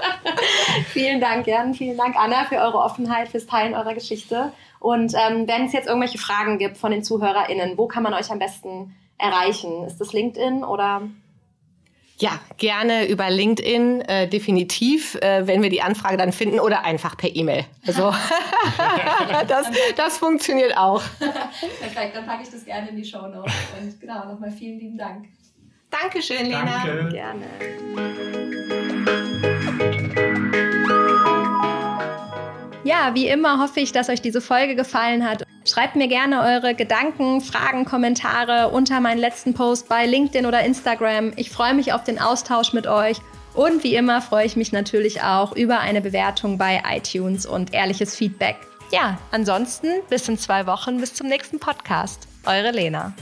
[LAUGHS] vielen Dank, Jan. Vielen Dank, Anna, für eure Offenheit, fürs Teilen eurer Geschichte. Und ähm, wenn es jetzt irgendwelche Fragen gibt von den ZuhörerInnen, wo kann man euch am besten erreichen? Ist das LinkedIn oder? Ja, gerne über LinkedIn, äh, definitiv, äh, wenn wir die Anfrage dann finden oder einfach per E-Mail. Also [LAUGHS] das, das funktioniert auch. Perfekt, dann packe ich das gerne in die Show Notes. Und genau, nochmal vielen lieben Dank. Dankeschön, Lena. Danke. Gerne. Ja, wie immer hoffe ich, dass euch diese Folge gefallen hat. Schreibt mir gerne eure Gedanken, Fragen, Kommentare unter meinen letzten Post bei LinkedIn oder Instagram. Ich freue mich auf den Austausch mit euch. Und wie immer freue ich mich natürlich auch über eine Bewertung bei iTunes und ehrliches Feedback. Ja, ansonsten bis in zwei Wochen, bis zum nächsten Podcast. Eure Lena.